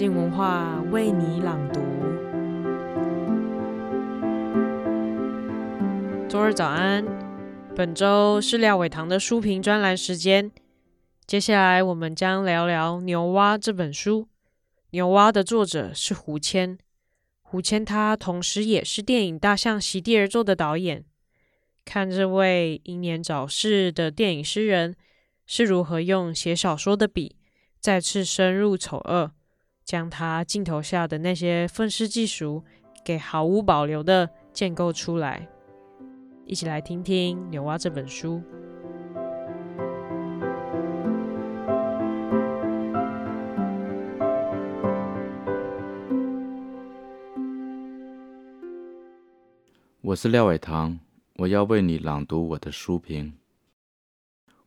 静文化为你朗读。周日早安，本周是廖伟棠的书评专栏时间。接下来我们将聊聊《牛蛙》这本书。《牛蛙》的作者是胡谦，胡谦他同时也是电影《大象席地而坐》的导演。看这位英年早逝的电影诗人是如何用写小说的笔，再次深入丑恶，将他镜头下的那些愤世嫉俗给毫无保留的建构出来。一起来听听《牛蛙》这本书。我是廖伟棠，我要为你朗读我的书评。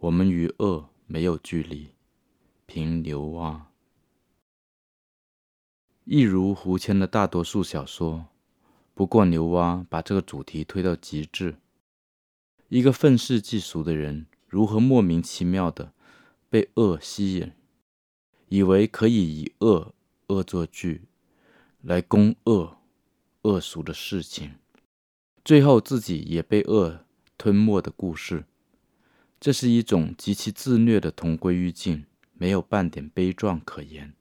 我们与恶没有距离。凭牛蛙，一如胡谦的大多数小说，不过牛蛙把这个主题推到极致。一个愤世嫉俗的人，如何莫名其妙的被恶吸引，以为可以以恶恶作剧来攻恶恶俗的事情。最后，自己也被恶吞没的故事，这是一种极其自虐的同归于尽，没有半点悲壮可言。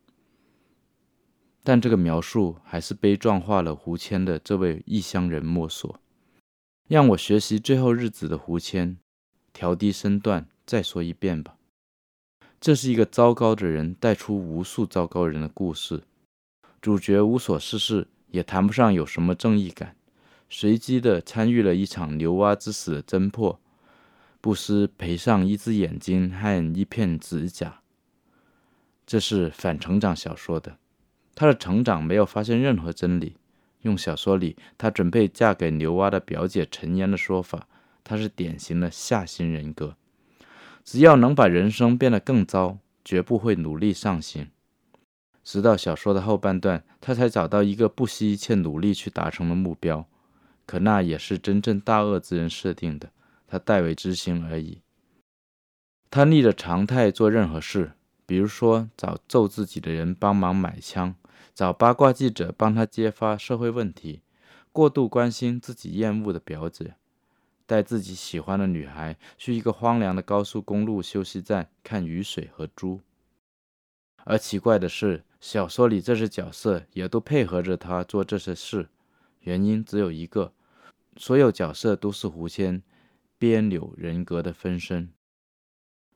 但这个描述还是悲壮化了胡谦的这位异乡人莫索。让我学习最后日子的胡谦，调低身段再说一遍吧。这是一个糟糕的人带出无数糟糕人的故事，主角无所事事，也谈不上有什么正义感。随机的参与了一场牛蛙之死的侦破，不失赔上一只眼睛和一片指甲。这是反成长小说的，他的成长没有发现任何真理。用小说里他准备嫁给牛蛙的表姐陈嫣的说法，他是典型的下行人格。只要能把人生变得更糟，绝不会努力上行。直到小说的后半段，他才找到一个不惜一切努力去达成的目标。可那也是真正大恶之人设定的，他代为执行而已。他逆着常态做任何事，比如说找揍自己的人帮忙买枪，找八卦记者帮他揭发社会问题，过度关心自己厌恶的表姐，带自己喜欢的女孩去一个荒凉的高速公路休息站看雨水和猪。而奇怪的是，小说里这些角色也都配合着他做这些事，原因只有一个。所有角色都是狐仙边柳人格的分身，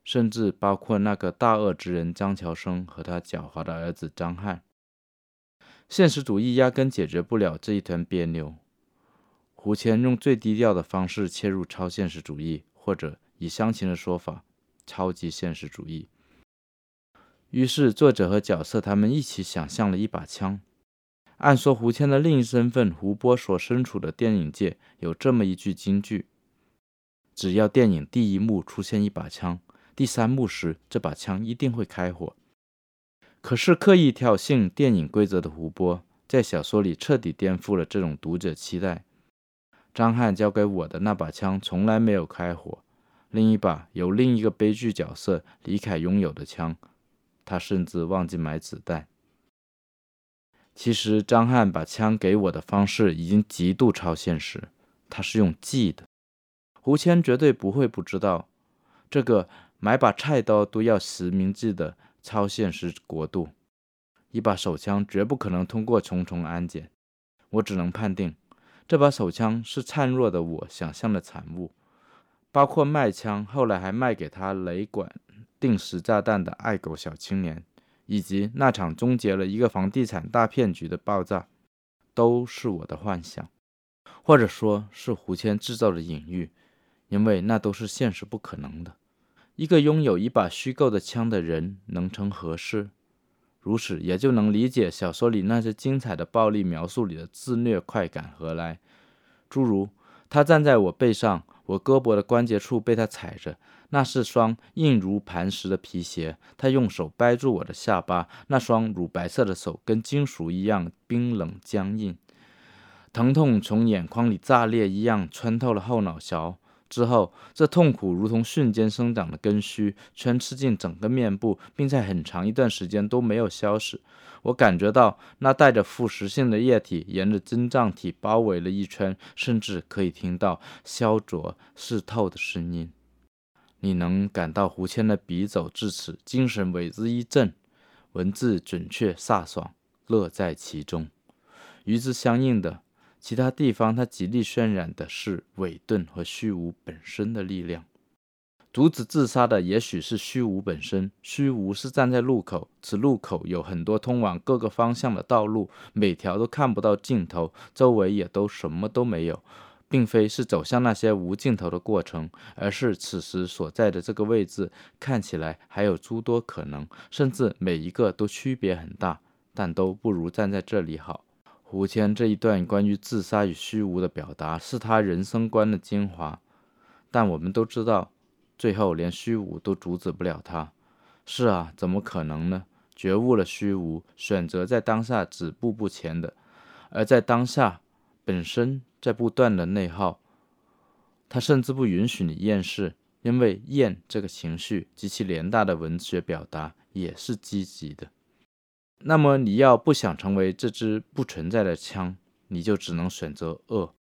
甚至包括那个大恶之人张乔生和他狡猾的儿子张翰。现实主义压根解决不了这一团别扭。胡谦用最低调的方式切入超现实主义，或者以湘琴的说法，超级现实主义。于是作者和角色他们一起想象了一把枪。按说，胡谦的另一身份胡波所身处的电影界有这么一句金句：只要电影第一幕出现一把枪，第三幕时这把枪一定会开火。可是刻意挑衅电影规则的胡波，在小说里彻底颠覆了这种读者期待。张翰交给我的那把枪从来没有开火，另一把由另一个悲剧角色李凯拥有的枪，他甚至忘记买子弹。其实张翰把枪给我的方式已经极度超现实，他是用寄的。胡谦绝对不会不知道，这个买把菜刀都要实名制的超现实国度，一把手枪绝不可能通过重重安检。我只能判定，这把手枪是孱弱的我想象的产物，包括卖枪，后来还卖给他雷管定时炸弹的爱狗小青年。以及那场终结了一个房地产大骗局的爆炸，都是我的幻想，或者说是胡谦制造的隐喻，因为那都是现实不可能的。一个拥有一把虚构的枪的人能成何事？如此也就能理解小说里那些精彩的暴力描述里的自虐快感何来。诸如他站在我背上，我胳膊的关节处被他踩着。那是双硬如磐石的皮鞋，他用手掰住我的下巴，那双乳白色的手跟金属一样冰冷僵硬，疼痛从眼眶里炸裂一样穿透了后脑勺，之后，这痛苦如同瞬间生长的根须，全吃进整个面部，并在很长一段时间都没有消失。我感觉到那带着腐蚀性的液体沿着晶状体包围了一圈，甚至可以听到烧灼湿透的声音。你能感到胡谦的笔走至此，精神为之一振，文字准确飒爽，乐在其中。与之相应的。其他地方，他极力渲染的是伪钝和虚无本身的力量。阻止自杀的也许是虚无本身。虚无是站在路口，此路口有很多通往各个方向的道路，每条都看不到尽头，周围也都什么都没有，并非是走向那些无尽头的过程，而是此时所在的这个位置看起来还有诸多可能，甚至每一个都区别很大，但都不如站在这里好。胡谦这一段关于自杀与虚无的表达，是他人生观的精华。但我们都知道，最后连虚无都阻止不了他。是啊，怎么可能呢？觉悟了虚无，选择在当下止步不前的，而在当下本身在不断的内耗。他甚至不允许你厌世，因为厌这个情绪及其连带的文学表达也是积极的。那么你要不想成为这支不存在的枪，你就只能选择恶。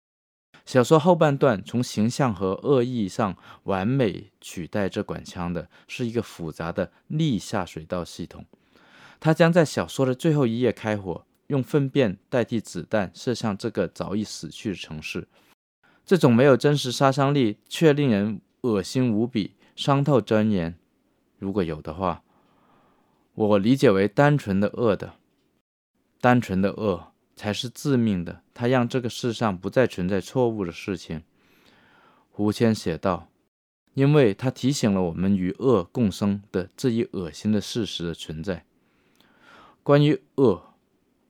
小说后半段从形象和恶意上完美取代这管枪的是一个复杂的逆下水道系统。它将在小说的最后一页开火，用粪便代替子弹射向这个早已死去的城市。这种没有真实杀伤力却令人恶心无比、伤透尊严，如果有的话。我理解为单纯的恶的，单纯的恶才是致命的。它让这个世上不再存在错误的事情。胡谦写道：“因为它提醒了我们与恶共生的这一恶心的事实的存在。关于恶，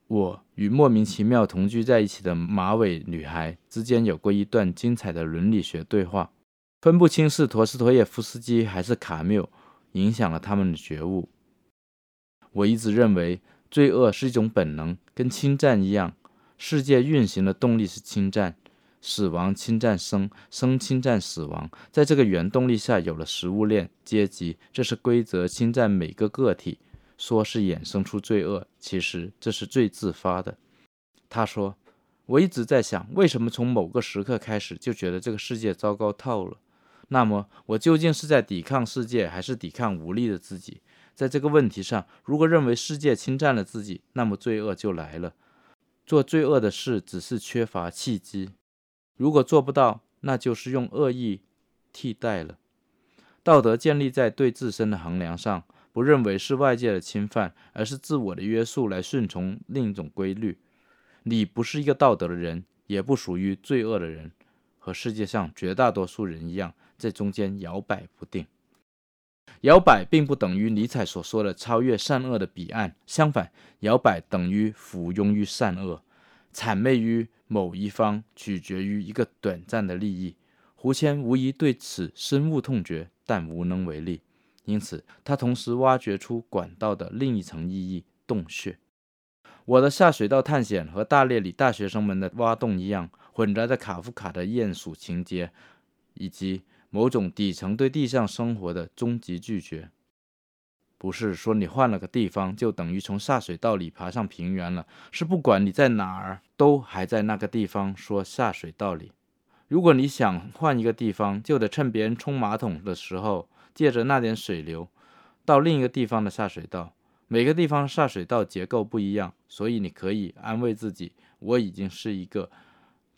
我与莫名其妙同居在一起的马尾女孩之间有过一段精彩的伦理学对话，分不清是陀思妥耶夫斯基还是卡缪影响了他们的觉悟。”我一直认为，罪恶是一种本能，跟侵占一样。世界运行的动力是侵占，死亡侵占生，生侵占死亡。在这个原动力下，有了食物链、阶级，这是规则侵占每个个体。说是衍生出罪恶，其实这是最自发的。他说：“我一直在想，为什么从某个时刻开始就觉得这个世界糟糕透了？那么，我究竟是在抵抗世界，还是抵抗无力的自己？”在这个问题上，如果认为世界侵占了自己，那么罪恶就来了。做罪恶的事只是缺乏契机。如果做不到，那就是用恶意替代了。道德建立在对自身的衡量上，不认为是外界的侵犯，而是自我的约束来顺从另一种规律。你不是一个道德的人，也不属于罪恶的人，和世界上绝大多数人一样，在中间摇摆不定。摇摆并不等于尼采所说的超越善恶的彼岸，相反，摇摆等于附庸于善恶，谄媚于某一方，取决于一个短暂的利益。胡谦无疑对此深恶痛绝，但无能为力。因此，他同时挖掘出管道的另一层意义——洞穴。我的下水道探险和大列里大学生们的挖洞一样，混杂着卡夫卡的鼹鼠情节，以及。某种底层对地上生活的终极拒绝，不是说你换了个地方就等于从下水道里爬上平原了，是不管你在哪儿都还在那个地方说下水道里。如果你想换一个地方，就得趁别人冲马桶的时候，借着那点水流到另一个地方的下水道。每个地方下水道结构不一样，所以你可以安慰自己，我已经是一个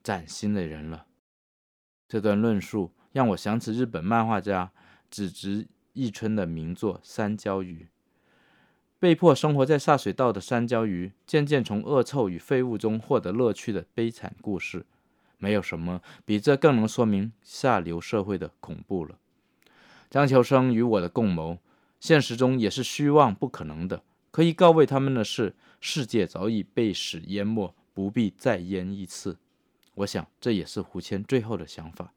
崭新的人了。这段论述。让我想起日本漫画家纸直一春的名作《山椒鱼》。被迫生活在下水道的山椒鱼，渐渐从恶臭与废物中获得乐趣的悲惨故事，没有什么比这更能说明下流社会的恐怖了。张秋生与我的共谋，现实中也是虚妄不可能的。可以告慰他们的是，世界早已被屎淹没，不必再淹一次。我想，这也是胡谦最后的想法。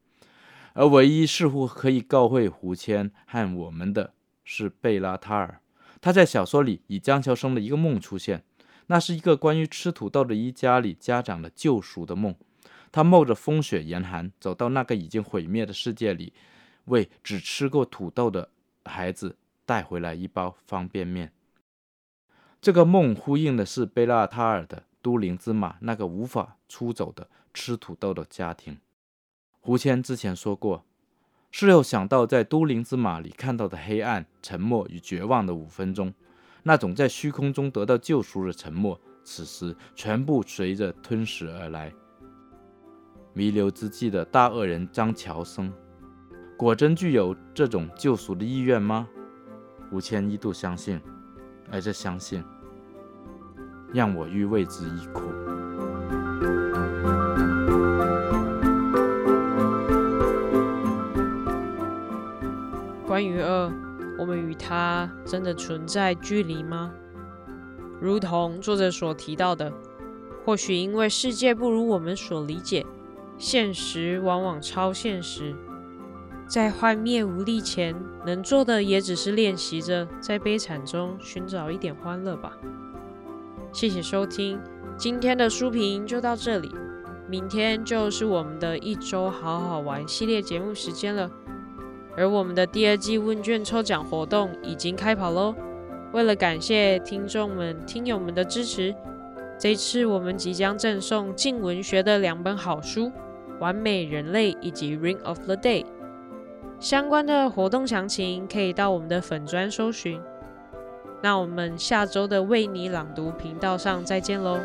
而唯一似乎可以告慰胡谦和我们的是贝拉塔尔，他在小说里以江桥生的一个梦出现，那是一个关于吃土豆的一家里家长的救赎的梦。他冒着风雪严寒，走到那个已经毁灭的世界里，为只吃过土豆的孩子带回来一包方便面。这个梦呼应的是贝拉塔尔的都灵之马那个无法出走的吃土豆的家庭。胡谦之前说过，事后想到在都灵之马里看到的黑暗、沉默与绝望的五分钟，那种在虚空中得到救赎的沉默，此时全部随着吞噬而来。弥留之际的大恶人张乔生，果真具有这种救赎的意愿吗？胡谦一度相信。而这相信，让我欲为之一哭。关于恶，我们与它真的存在距离吗？如同作者所提到的，或许因为世界不如我们所理解，现实往往超现实。在幻灭无力前，能做的也只是练习着在悲惨中寻找一点欢乐吧。谢谢收听，今天的书评就到这里。明天就是我们的一周好好玩系列节目时间了，而我们的第二季问卷抽奖活动已经开跑喽。为了感谢听众们、听友们的支持，这次我们即将赠送镜文学的两本好书《完美人类》以及《Ring of the Day》。相关的活动详情可以到我们的粉专搜寻。那我们下周的为你朗读频道上再见喽。